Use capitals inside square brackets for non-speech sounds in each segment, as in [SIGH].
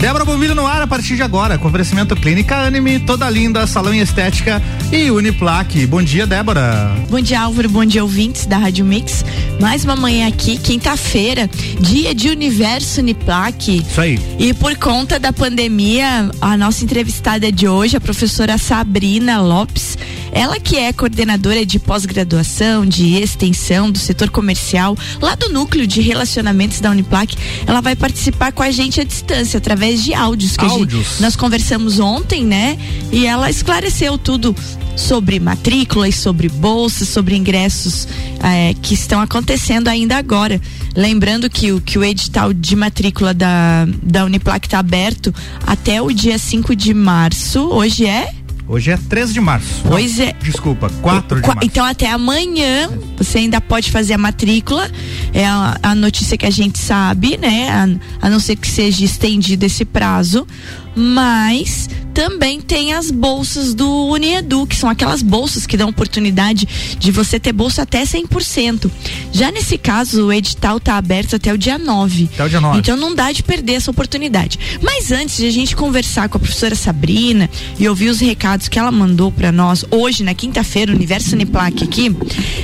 Débora Bombilho no ar a partir de agora, com oferecimento Clínica Anime, toda linda, salão em estética e Uniplaque. Bom dia, Débora. Bom dia, Álvaro. Bom dia, ouvintes da Rádio Mix. Mais uma manhã aqui, quinta-feira, dia de Universo Uniplaque. Isso aí. E por conta da pandemia, a nossa entrevistada de hoje, a professora Sabrina Lopes, ela que é coordenadora de pós-graduação, de extensão do setor comercial, lá do núcleo de relacionamentos da Uniplaque, ela vai participar com a gente à distância, através de áudios que áudios. Gente, nós conversamos ontem, né? E ela esclareceu tudo sobre matrículas, sobre bolsas, sobre ingressos é, que estão acontecendo ainda agora. Lembrando que o, que o edital de matrícula da, da Uniplac está aberto até o dia 5 de março. Hoje é? Hoje é 13 de março. Pois Não, é. Desculpa, 4 de março. Então até amanhã você ainda pode fazer a matrícula. É a, a notícia que a gente sabe, né? A, a não ser que seja estendido esse prazo. Mas também tem as bolsas do Uniedu, que são aquelas bolsas que dão oportunidade de você ter bolsa até 100%. Já nesse caso, o edital está aberto até o dia 9. Até o dia 9. Então não dá de perder essa oportunidade. Mas antes de a gente conversar com a professora Sabrina e ouvir os recados que ela mandou para nós hoje, na quinta-feira, Universo Uniplac aqui,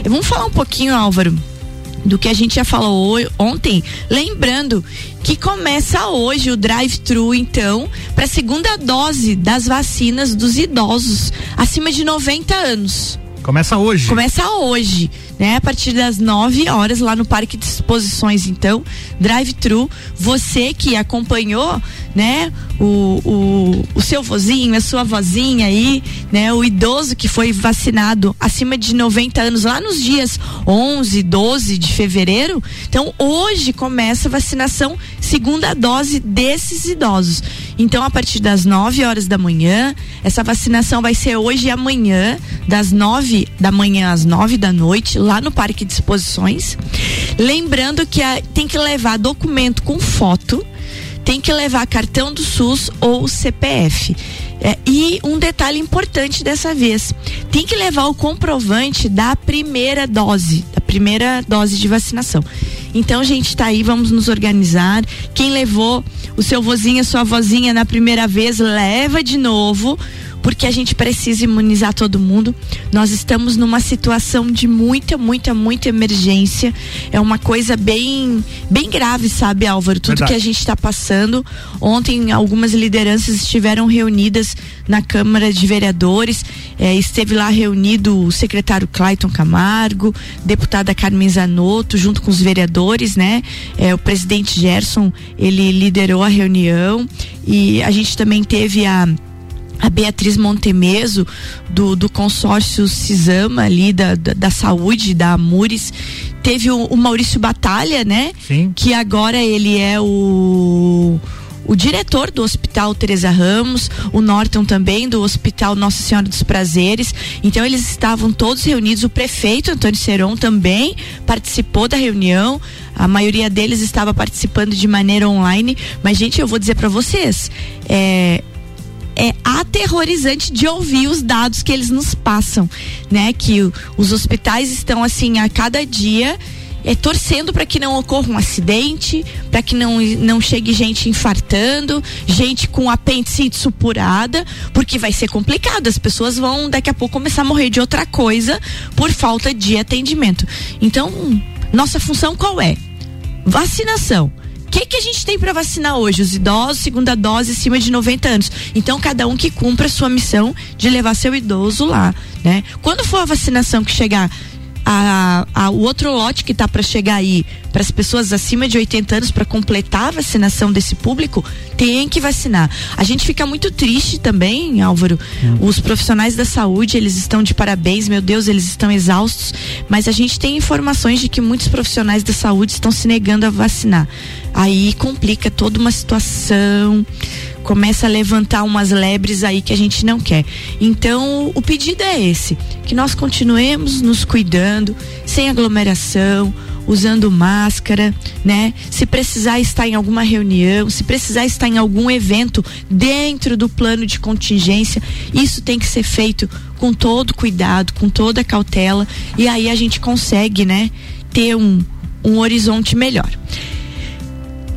vamos falar um pouquinho, Álvaro do que a gente já falou ontem, lembrando que começa hoje o drive-thru, então, para a segunda dose das vacinas dos idosos acima de 90 anos. Começa hoje. Começa hoje, né? A partir das 9 horas lá no Parque de Exposições, então, drive-thru. Você que acompanhou, né? O, o, o seu vozinho, a sua vozinha aí, né? O idoso que foi vacinado acima de 90 anos lá nos dias 11, 12 de fevereiro. Então, hoje começa a vacinação segunda dose desses idosos. Então, a partir das 9 horas da manhã, essa vacinação vai ser hoje e amanhã, das 9 da manhã às 9 da noite, lá no Parque de Exposições. Lembrando que a, tem que levar documento com foto, tem que levar cartão do SUS ou CPF. É, e um detalhe importante dessa vez: tem que levar o comprovante da primeira dose, da primeira dose de vacinação. Então, gente, tá aí, vamos nos organizar. Quem levou o seu vozinho, a sua vozinha na primeira vez, leva de novo porque a gente precisa imunizar todo mundo. Nós estamos numa situação de muita, muita, muita emergência. É uma coisa bem, bem grave, sabe, Álvaro? Tudo Verdade. que a gente está passando. Ontem, algumas lideranças estiveram reunidas na Câmara de Vereadores. É, esteve lá reunido o secretário Clayton Camargo, deputada Carmen Zanotto, junto com os vereadores, né? É, o presidente Gerson, ele liderou a reunião e a gente também teve a a Beatriz Montemeso, do, do consórcio Cisama ali, da, da, da saúde, da Amures, teve o, o, Maurício Batalha, né? Sim. Que agora ele é o o diretor do Hospital Teresa Ramos, o Norton também do Hospital Nossa Senhora dos Prazeres. Então eles estavam todos reunidos. O prefeito Antônio Seron também participou da reunião. A maioria deles estava participando de maneira online. Mas gente, eu vou dizer para vocês, é, é aterrorizante de ouvir os dados que eles nos passam, né? Que o, os hospitais estão assim a cada dia é, torcendo para que não ocorra um acidente, para que não, não chegue gente infartando, gente com apendicite supurada, porque vai ser complicado. As pessoas vão daqui a pouco começar a morrer de outra coisa por falta de atendimento. Então, nossa função qual é? Vacinação que, que a gente tem para vacinar hoje? Os idosos, segunda dose, acima de 90 anos. Então, cada um que cumpra a sua missão de levar seu idoso lá, né? Quando for a vacinação que chegar a, a, o outro lote que está para chegar aí para as pessoas acima de 80 anos para completar a vacinação desse público tem que vacinar. A gente fica muito triste também, Álvaro. Hum. Os profissionais da saúde eles estão de parabéns, meu Deus, eles estão exaustos. Mas a gente tem informações de que muitos profissionais da saúde estão se negando a vacinar. Aí complica toda uma situação começa a levantar umas lebres aí que a gente não quer. Então, o pedido é esse: que nós continuemos nos cuidando, sem aglomeração, usando máscara, né? Se precisar estar em alguma reunião, se precisar estar em algum evento dentro do plano de contingência, isso tem que ser feito com todo cuidado, com toda cautela, e aí a gente consegue, né, ter um, um horizonte melhor.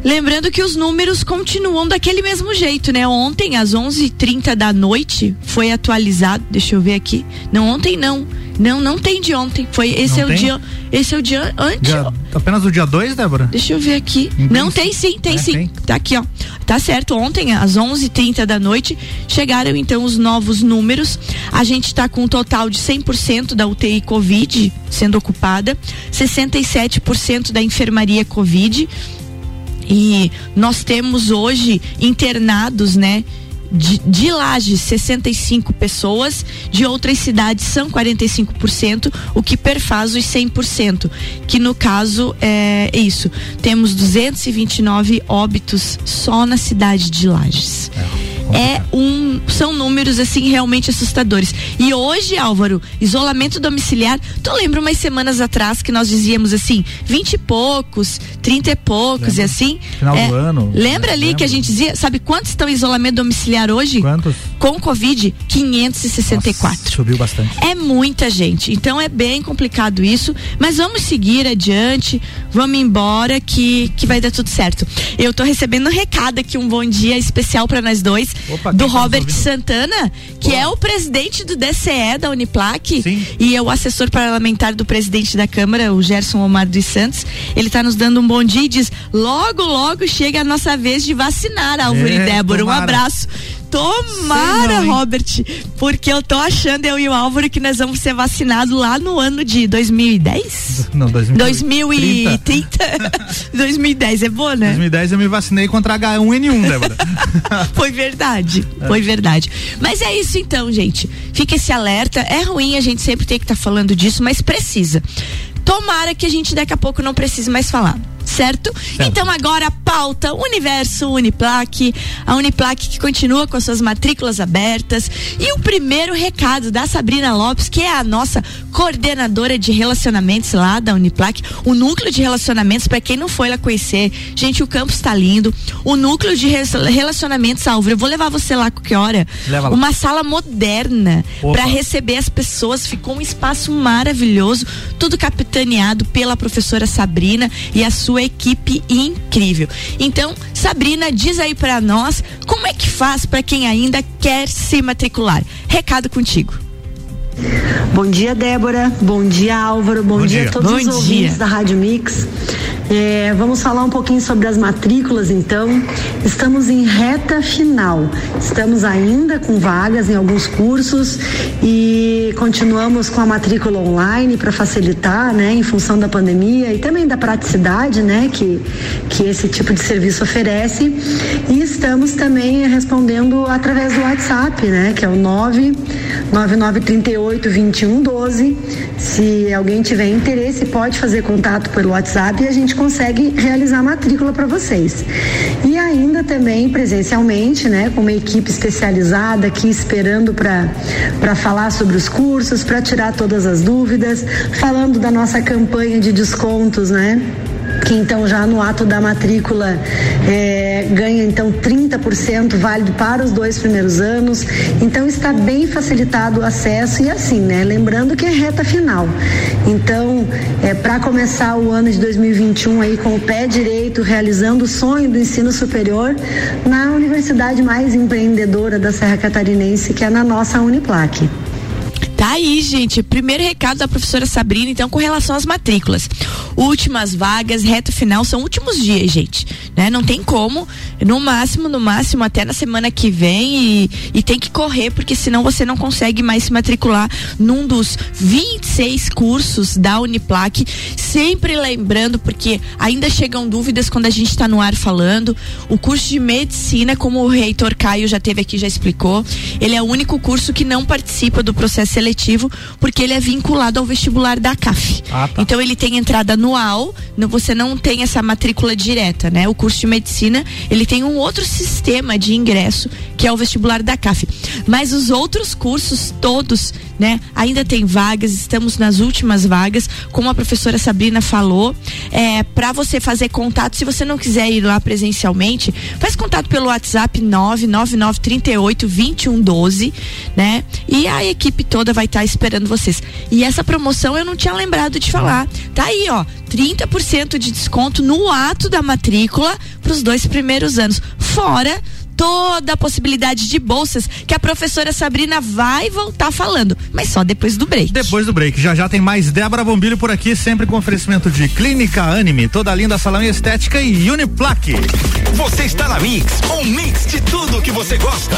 Lembrando que os números continuam daquele mesmo jeito, né? Ontem, às 11h30 da noite, foi atualizado. Deixa eu ver aqui. Não, ontem não. Não, não tem de ontem. Foi esse não é tem? o dia. Esse é o dia antes. Dia, apenas o dia 2, Débora? Deixa eu ver aqui. não tem sim, tem é, sim. Tem. Tá aqui, ó. Tá certo. Ontem às 11:30 da noite chegaram então os novos números. A gente está com um total de 100% da UTI Covid sendo ocupada, 67% da enfermaria Covid. E nós temos hoje internados, né? de, de Lages 65 pessoas, de outras cidades são 45%, o que perfaz os 100%, que no caso é isso. Temos 229 óbitos só na cidade de Lages. É é um são números assim realmente assustadores. E hoje, Álvaro, isolamento domiciliar, tu lembra umas semanas atrás que nós dizíamos assim, 20 e poucos, 30 e poucos lembra? e assim? Final é, do ano. Lembra ali que a gente dizia, sabe quantos estão em isolamento domiciliar hoje? Quantos? Com Covid, 564. Nossa, subiu bastante. É muita gente. Então é bem complicado isso, mas vamos seguir adiante, vamos embora que que vai dar tudo certo. Eu tô recebendo um recado aqui, um bom dia especial para nós dois Opa, do Robert Santana, que Boa. é o presidente do DCE da Uniplac Sim. e é o assessor parlamentar do presidente da Câmara, o Gerson Omar dos Santos. Ele está nos dando um bom dia e diz: logo, logo chega a nossa vez de vacinar, Álvaro é, e Débora. Tomara. Um abraço. Tomara, não, Robert, porque eu tô achando, eu e o Álvaro, que nós vamos ser vacinados lá no ano de 2010? Não, 2030. 2030? 2010 é boa, né? 2010 eu me vacinei contra H1N1, Débora. [LAUGHS] foi verdade, é. foi verdade. Mas é isso então, gente. Fica esse alerta. É ruim a gente sempre ter que estar tá falando disso, mas precisa. Tomara que a gente daqui a pouco não precise mais falar certo? certo? Então agora a pauta Universo Uniplaque, a Uniplaque que continua com as suas matrículas abertas e o primeiro recado da Sabrina Lopes, que é a nossa coordenadora de relacionamentos lá da Uniplaque, o núcleo de relacionamentos para quem não foi lá conhecer, gente, o campus está lindo. O núcleo de relacionamentos, Álvaro, eu vou levar você lá qualquer hora. Leva Uma sala moderna para receber as pessoas, ficou um espaço maravilhoso, tudo capitaneado pela professora Sabrina e a sua equipe incrível. Então, Sabrina, diz aí para nós como é que faz para quem ainda quer se matricular. Recado contigo. Bom dia, Débora. Bom dia, Álvaro. Bom, Bom dia. dia a todos Bom os dia. ouvintes da Rádio Mix. É, vamos falar um pouquinho sobre as matrículas, então. Estamos em reta final. Estamos ainda com vagas em alguns cursos e continuamos com a matrícula online para facilitar, né, em função da pandemia e também da praticidade, né, que, que esse tipo de serviço oferece. E estamos também respondendo através do WhatsApp, né, que é o 99938 2112. Se alguém tiver interesse, pode fazer contato pelo WhatsApp e a gente consegue realizar a matrícula para vocês. E ainda também presencialmente, né, com uma equipe especializada aqui esperando para falar sobre os cursos, para tirar todas as dúvidas, falando da nossa campanha de descontos, né? Que então já no ato da matrícula é, ganha então 30% válido para os dois primeiros anos. Então está bem facilitado o acesso e assim, né? Lembrando que é reta final. Então, é, para começar o ano de 2021 aí com o pé direito, realizando o sonho do ensino superior na universidade mais empreendedora da Serra Catarinense, que é na nossa Uniplac. Tá aí, gente. Primeiro recado da professora Sabrina, então, com relação às matrículas. Últimas vagas, reta final, são últimos dias, gente. Né? Não tem como. No máximo, no máximo, até na semana que vem. E, e tem que correr, porque senão você não consegue mais se matricular num dos 26 cursos da Uniplac. Sempre lembrando, porque ainda chegam dúvidas quando a gente está no ar falando. O curso de medicina, como o reitor Caio já teve aqui, já explicou, ele é o único curso que não participa do processo seletivo seletivo, porque ele é vinculado ao vestibular da CAF. Ah, tá. Então ele tem entrada anual, você não tem essa matrícula direta, né? O curso de medicina, ele tem um outro sistema de ingresso, que é o vestibular da CAF. Mas os outros cursos todos né? Ainda tem vagas, estamos nas últimas vagas, como a professora Sabrina falou, é, para você fazer contato, se você não quiser ir lá presencialmente, faz contato pelo WhatsApp 99938 2112, né? E a equipe toda vai estar tá esperando vocês. E essa promoção eu não tinha lembrado de falar. Tá aí, ó, 30% de desconto no ato da matrícula para os dois primeiros anos. Fora toda a possibilidade de bolsas que a professora Sabrina vai voltar falando, mas só depois do break. Depois do break. Já já tem mais Débora Bombilho por aqui, sempre com oferecimento de Clínica Anime, toda linda salão estética e Uniplaque. Você está na Mix, um mix de tudo que você gosta.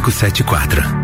574.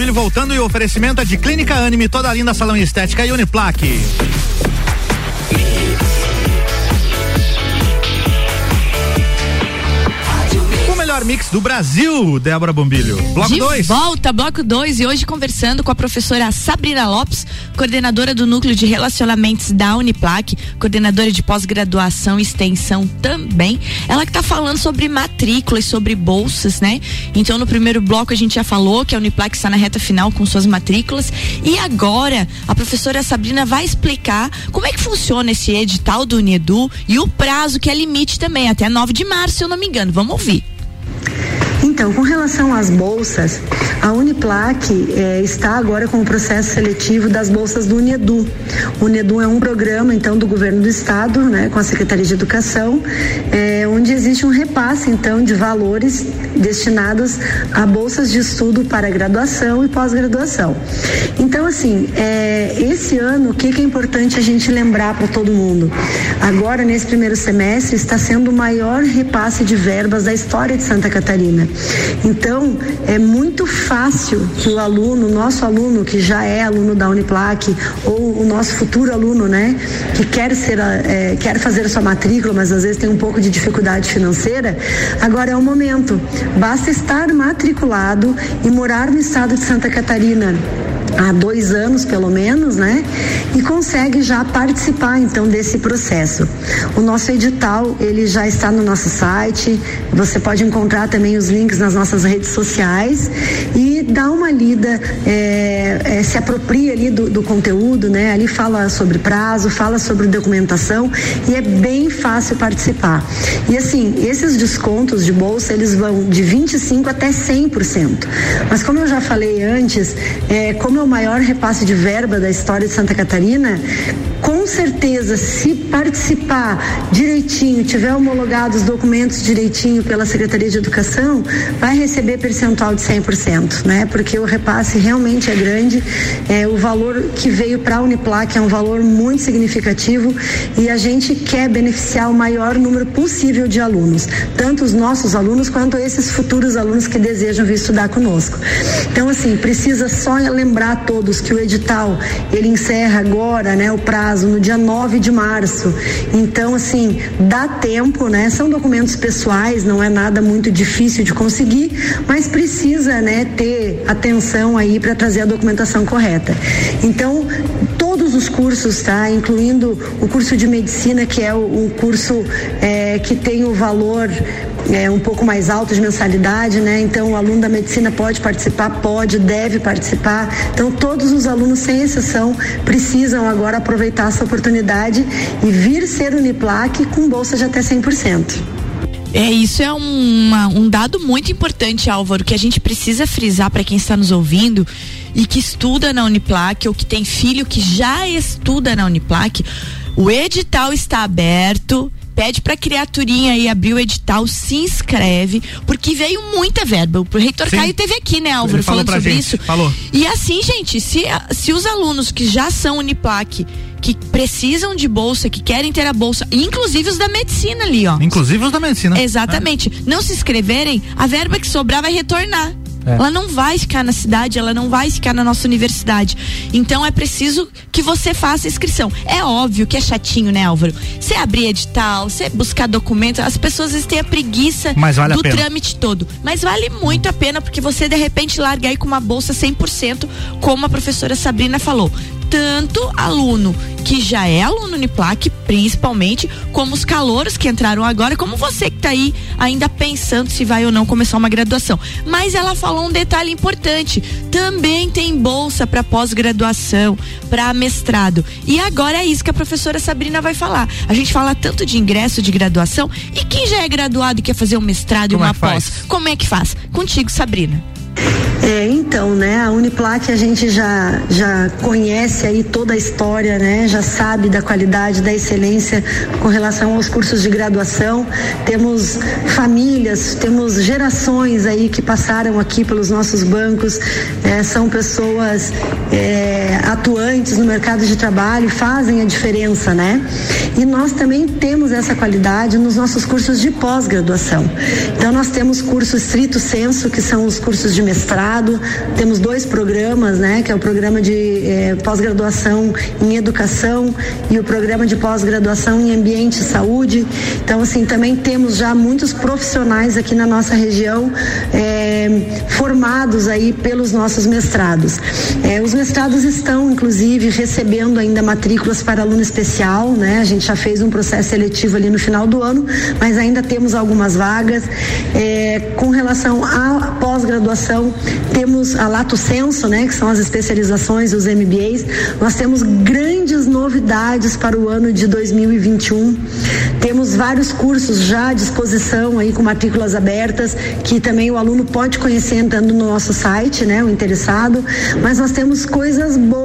Bombilho voltando e o oferecimento de Clínica Anime, toda linda salão estética e Uniplaque. Melhor mix do Brasil, Débora Bombilho. Bloco 2. Volta, bloco 2. E hoje conversando com a professora Sabrina Lopes, coordenadora do Núcleo de Relacionamentos da Uniplac, coordenadora de pós-graduação e extensão também. Ela que está falando sobre matrículas, sobre bolsas, né? Então, no primeiro bloco a gente já falou que a Uniplac está na reta final com suas matrículas. E agora a professora Sabrina vai explicar como é que funciona esse edital do Unedu e o prazo que é limite também, até 9 de março, se eu não me engano. Vamos ouvir. Então, com relação às bolsas, a Uniplac eh, está agora com o processo seletivo das bolsas do Unedu. O Unedu é um programa, então, do governo do estado, né, com a Secretaria de Educação, eh, onde existe um repasse, então, de valores destinados a bolsas de estudo para graduação e pós-graduação. Então, assim, eh, esse ano, o que, que é importante a gente lembrar para todo mundo? Agora, nesse primeiro semestre, está sendo o maior repasse de verbas da história de Santa Catarina. Então, é muito fácil que o aluno, nosso aluno que já é aluno da Uniplac, ou o nosso futuro aluno, né, que quer ser, é, quer fazer a sua matrícula, mas às vezes tem um pouco de dificuldade financeira, agora é o momento. Basta estar matriculado e morar no estado de Santa Catarina há dois anos pelo menos, né? E consegue já participar então desse processo. O nosso edital ele já está no nosso site. Você pode encontrar também os links nas nossas redes sociais e dá uma lida, é, é, se apropria ali do, do, conteúdo, né? Ali fala sobre prazo, fala sobre documentação e é bem fácil participar. E assim, esses descontos de bolsa eles vão de 25 até 100%. Mas como eu já falei antes, é, como o maior repasse de verba da história de Santa Catarina, com certeza, se participar direitinho, tiver homologado os documentos direitinho pela Secretaria de Educação, vai receber percentual de 100%, né? Porque o repasse realmente é grande, é, o valor que veio para a Uniplac é um valor muito significativo e a gente quer beneficiar o maior número possível de alunos, tanto os nossos alunos quanto esses futuros alunos que desejam vir estudar conosco. Então, assim, precisa só lembrar a todos que o edital ele encerra agora, né, o prazo no dia 9 de março. Então, assim, dá tempo, né? São documentos pessoais, não é nada muito difícil de conseguir, mas precisa, né, ter atenção aí para trazer a documentação correta. Então, todos os cursos, tá? Incluindo o curso de medicina, que é o, o curso é, que tem o valor é, um pouco mais alto de mensalidade, né? Então o aluno da medicina pode participar, pode, deve participar. Então todos os alunos, sem exceção, precisam agora aproveitar essa oportunidade e vir ser Uniplac com bolsa de até 100%. É, isso é uma, um dado muito importante, Álvaro, que a gente precisa frisar para quem está nos ouvindo e que estuda na Uniplac ou que tem filho que já estuda na Uniplac. O edital está aberto pede pra criaturinha aí abrir o edital, se inscreve, porque veio muita verba. O reitor Sim. Caio teve aqui, né, Álvaro, falando sobre gente, isso. Falou. E assim, gente, se, se os alunos que já são Uniplac que precisam de bolsa, que querem ter a bolsa, inclusive os da medicina ali, ó. Inclusive os da medicina. Exatamente. É. Não se inscreverem, a verba que sobrar vai retornar. É. Ela não vai ficar na cidade, ela não vai ficar na nossa universidade. Então é preciso que você faça inscrição. É óbvio que é chatinho, né, Álvaro? Você abrir edital, você buscar documentos, as pessoas às vezes têm a preguiça vale do a trâmite todo. Mas vale muito a pena porque você de repente larga aí com uma bolsa 100%, como a professora Sabrina falou tanto aluno que já é aluno Uniplac, principalmente, como os calouros que entraram agora, como você que está aí ainda pensando se vai ou não começar uma graduação. Mas ela falou um detalhe importante: também tem bolsa para pós-graduação, para mestrado. E agora é isso que a professora Sabrina vai falar. A gente fala tanto de ingresso de graduação e quem já é graduado e quer fazer um mestrado como e uma é pós, como é que faz? Contigo, Sabrina. É, então, né, a Uniplac a gente já, já conhece aí toda a história, né, já sabe da qualidade, da excelência com relação aos cursos de graduação. Temos famílias, temos gerações aí que passaram aqui pelos nossos bancos, é, são pessoas é, atuantes no mercado de trabalho, fazem a diferença, né? E nós também temos essa qualidade nos nossos cursos de pós-graduação. Então, nós temos cursos estrito senso, que são os cursos de mestrado, temos dois programas, né, que é o programa de eh, pós-graduação em educação e o programa de pós-graduação em ambiente e saúde. Então, assim, também temos já muitos profissionais aqui na nossa região eh, formados aí pelos nossos mestrados. Eh, os mestrados estão, inclusive, recebendo ainda matrículas para aluno especial, né? A gente já fez um processo seletivo ali no final do ano, mas ainda temos algumas vagas. com relação à pós-graduação então, temos a Lato Senso, né, que são as especializações, os MBAs. Nós temos grandes novidades para o ano de 2021. Temos vários cursos já à disposição aí com matrículas abertas, que também o aluno pode conhecer entrando no nosso site, né, o interessado. Mas nós temos coisas boas,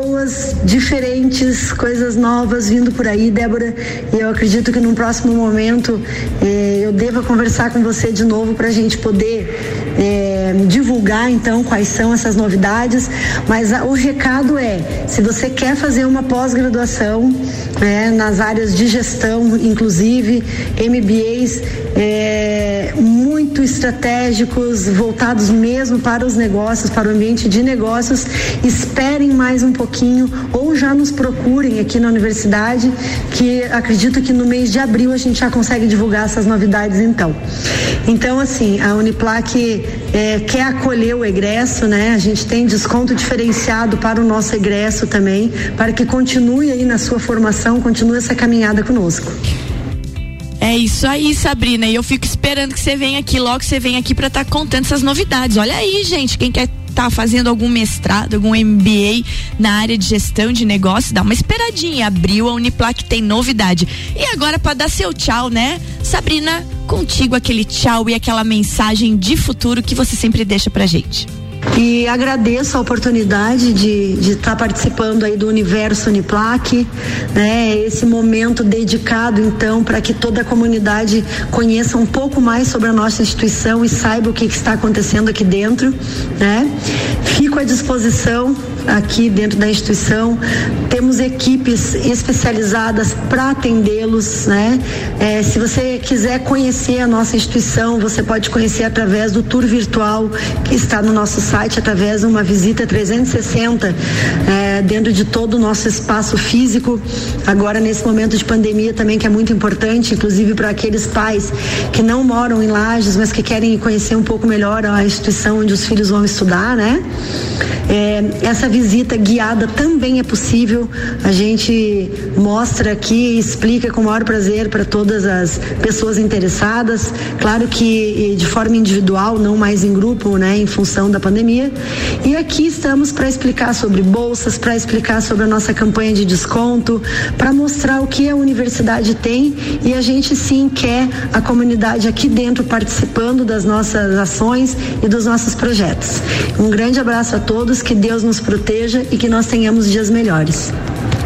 diferentes, coisas novas vindo por aí, Débora. E eu acredito que num próximo momento eh, eu deva conversar com você de novo para a gente poder eh, divulgar então quais são essas novidades, mas a, o recado é: se você quer fazer uma pós-graduação né, nas áreas de gestão, inclusive MBAs é, muito estratégicos, voltados mesmo para os negócios, para o ambiente de negócios, esperem mais um pouquinho ou já nos procurem aqui na universidade, que acredito que no mês de abril a gente já consegue divulgar essas novidades então. Então, assim, a Uniplac é, quer acolher o egresso, né? A gente tem desconto diferenciado para o nosso egresso também, para que continue aí na sua formação, continue essa caminhada conosco. É isso aí, Sabrina. E eu fico esperando que você venha aqui, logo você venha aqui para estar tá contando essas novidades. Olha aí, gente, quem quer tá fazendo algum mestrado, algum MBA na área de gestão de negócios, dá uma esperadinha. Abriu a Uniplac, tem novidade. E agora, para dar seu tchau, né? Sabrina, contigo aquele tchau e aquela mensagem de futuro que você sempre deixa pra gente. E agradeço a oportunidade de estar tá participando aí do Universo Uniplac, né? Esse momento dedicado então para que toda a comunidade conheça um pouco mais sobre a nossa instituição e saiba o que, que está acontecendo aqui dentro, né? Fico à disposição aqui dentro da instituição. Temos equipes especializadas para atendê-los, né? É, se você quiser conhecer a nossa instituição, você pode conhecer através do tour virtual que está no nosso site, através de uma visita 360 é, dentro de todo o nosso espaço físico. Agora, nesse momento de pandemia também, que é muito importante, inclusive para aqueles pais que não moram em Lages, mas que querem conhecer um pouco melhor a instituição onde os filhos vão estudar, né? É, essa visita guiada também é possível. A gente mostra aqui explica com o maior prazer para todas as pessoas interessadas. Claro que de forma individual, não mais em grupo, né, em função da pandemia. E aqui estamos para explicar sobre bolsas, para explicar sobre a nossa campanha de desconto, para mostrar o que a universidade tem e a gente sim quer a comunidade aqui dentro participando das nossas ações e dos nossos projetos. Um grande abraço a todos, que Deus nos proteja e que nós tenhamos dias melhores.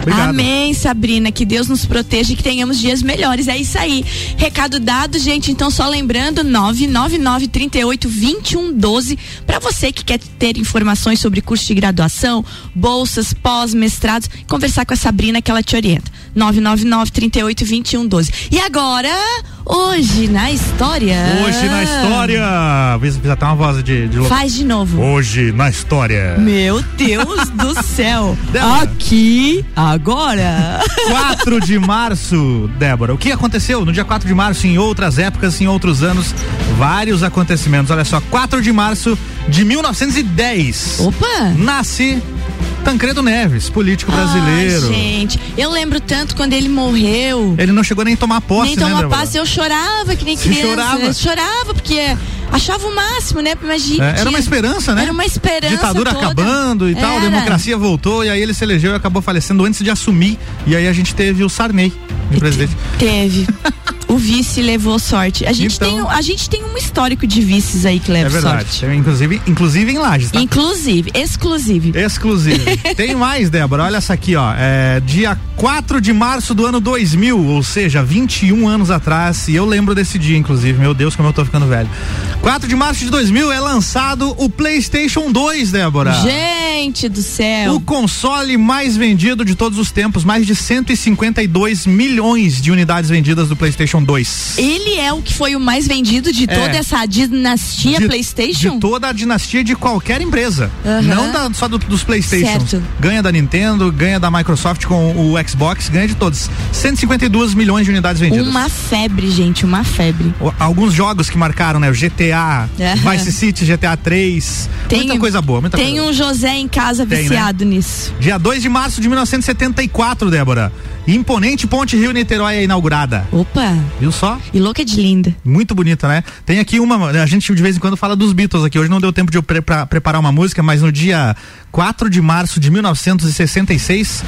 Obrigado. Amém, Sabrina. Que Deus nos proteja e que tenhamos dias melhores. É isso aí. Recado dado, gente. Então, só lembrando: 999 38 21 12 para você que quer ter informações sobre curso de graduação, bolsas, pós-mestrados. Conversar com a Sabrina que ela te orienta. 999 38 21 12. E agora. Hoje na história. Hoje na história. Precisa até uma voz de, de louco. Faz de novo. Hoje na história. Meu Deus [LAUGHS] do céu. Aqui, agora. 4 de março, Débora. O que aconteceu no dia 4 de março, em outras épocas, em outros anos? Vários acontecimentos. Olha só, 4 de março de 1910. Opa! Nasce Tancredo Neves, político brasileiro. Ai, gente, eu lembro tanto quando ele morreu. Ele não chegou nem a tomar posse, nem tomar né, posse, eu chorava que nem Você criança. chorava? Eu chorava porque achava o máximo, né? Imagina. É, era uma esperança, né? Era uma esperança. Ditadura toda. acabando e tal, a Era. democracia voltou e aí ele se elegeu e acabou falecendo antes de assumir. E aí a gente teve o Sarney, o presidente. Teve. [LAUGHS] vice levou sorte. A gente, Então- tem, um- a gente tem um histórico de vices aí que É leva verdade. sorte. Inclusive, inclusive em Lages, tá? Inclusive, exclusive. Exclusivo. [LAUGHS] Tem mais, Débora. Olha essa aqui, ó. É dia 4 de março do ano 2000, ou seja, 21 anos atrás. E eu lembro desse dia, inclusive. Meu Deus, como eu tô ficando velho. 4 de março de 2000 é lançado o PlayStation 2, Débora. Gente do céu. O console mais vendido de todos os tempos, mais de 152 milhões de unidades vendidas do PlayStation 2. Ele é o que foi o mais vendido de É. toda essa dinastia de, PlayStation? De toda a dinastia de qualquer empresa. Aham. Não da- só do- dos Playstations. Certo. Ganha da Nintendo, ganha da Microsoft com o Xbox, ganha de todos. 152 milhões de unidades vendidas. Uma febre, gente, uma febre. Alguns jogos que marcaram, né? O GTA, Aham. Vice City, GTA 3. muita coisa boa, muita tem coisa um José em casa Tem, né? viciado nisso. Dia 2 de março de 1974, Débora. Imponente Ponte Rio Niterói é inaugurada. Opa, Viu só? e louca de linda. Muito bonita, né? Tem aqui uma. A gente de vez em quando fala dos Beatles aqui. Hoje não deu tempo de eu pre- preparar uma música, mas no dia 4 de março de 1966,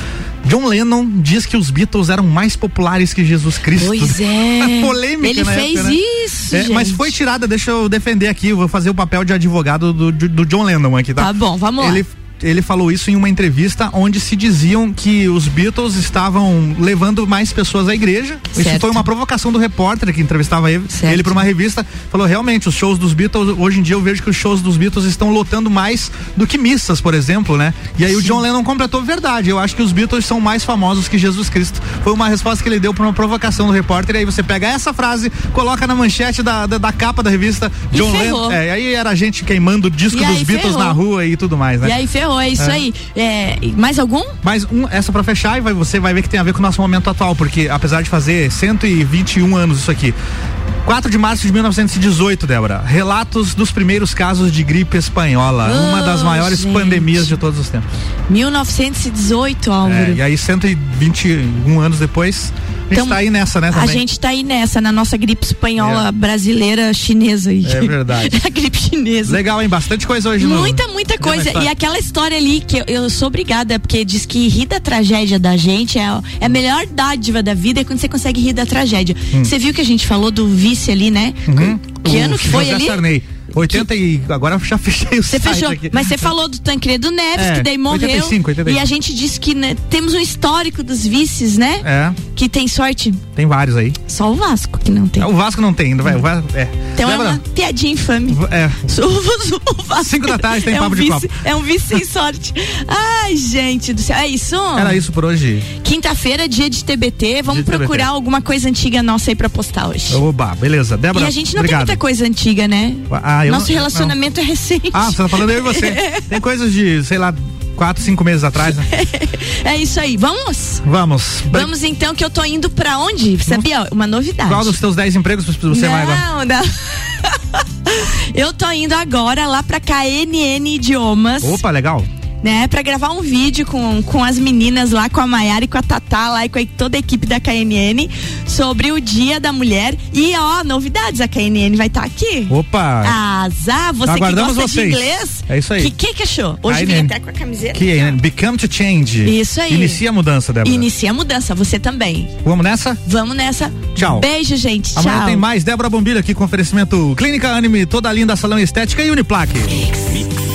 John Lennon diz que os Beatles eram mais populares que Jesus Cristo. Pois é. [LAUGHS] Polêmica, Ele na fez época, né? isso, É, mas foi tirada, deixa eu defender aqui, eu vou fazer o papel de advogado do, do, do John Lennon aqui, tá? Tá bom, vamos lá. Ele, ele falou isso em uma entrevista onde se diziam que os Beatles estavam levando mais pessoas à igreja. Isso Certo. foi uma provocação do repórter que entrevistava ele, Certo. ele para uma revista. Falou realmente os shows dos Beatles hoje em dia eu vejo que os shows dos Beatles estão lotando mais do que missas, por exemplo, né? E aí o John Lennon completou verdade. Eu acho que os Beatles são mais famosos que Jesus Cristo. Foi uma resposta que ele deu para uma provocação do repórter. E aí você pega essa frase, coloca na manchete da, da, da capa da revista John. Lennon. É, aí era gente queimando o disco E dos Beatles ferrou. na rua e tudo mais, né? E aí ferrou, é isso É. aí. É, mais algum? Mas um, essa pra fechar, e vai, você vai ver que tem a ver com o nosso momento atual, porque apesar de fazer 121 anos isso aqui. 4 de março de 1918, Débora. Relatos dos primeiros casos de gripe espanhola. uma das Oh, maiores gente. pandemias de todos os tempos. 1918, Álvaro. É, e aí, 121 anos depois, a gente Então, tá aí nessa, né? A Também. gente tá aí nessa, na nossa gripe espanhola É. brasileira chinesa aí. É verdade. [LAUGHS] a gripe chinesa. Legal, hein? Bastante coisa hoje no- Muita, muita coisa. E aquela história ali que eu, eu sou obrigada, porque diz que rir da tragédia da gente é, é a melhor dádiva da vida é quando você consegue rir da tragédia. Você viu que a gente falou do ali, né? Hum. Que O ano que foi José ali? Sarney. 80 e. Agora já fechei o Você fechou, aqui. mas você falou do Tancredo Neves, É, que daí morreu. 85, 85. E a gente disse que né, temos um histórico dos vices, né? É. que tem sorte? Tem vários aí. Só o Vasco que não tem. O Vasco não tem, vai. O Vasco, é. Então é Débora, uma piadinha infame. É. [LAUGHS] O, Vasco Cinco da tarde tem é papo um de vice, copo. É um vice sem [LAUGHS] sorte. Ai, gente do céu. É isso? Era isso por hoje. Quinta-feira, dia de TBT. Vamos Dia procurar TBT. alguma coisa antiga nossa aí pra postar hoje. Oba, beleza. Débora, e a gente não obrigado. tem muita coisa antiga, né? Ah, Nosso não- relacionamento é recente. Ah, você tá falando eu e você. [LAUGHS] Tem coisas de, sei lá, quatro, cinco meses atrás, né? [LAUGHS] É isso aí. Vamos? Vamos. Vamos então que eu tô indo pra onde? Sabia? Uma novidade. Qual dos teus 10 empregos você vai agora? Não, não. [LAUGHS] Eu tô indo agora lá pra KNN Idiomas. Opa, legal. Né, para gravar um vídeo com, com as meninas lá, com a Maiara e com a Tatá lá e com a- toda a equipe da KNN sobre o Dia da Mulher. E ó, novidades, a KNN vai estar aqui. Opa. Azar, você Aguardamos que gosta vocês. de inglês. É isso aí. Que que, que achou? Hoje vem KNN. até com a camiseta. Que é, né? Become to Change. Isso aí. Inicia a mudança, Débora. Inicia a mudança, você também. Vamos nessa? Vamos nessa. Tchau. Beijo, gente. Amanhã Tchau. tem mais Débora Bombilho aqui com oferecimento Clínica Anime, toda linda salão estética e Uniplaque. Mix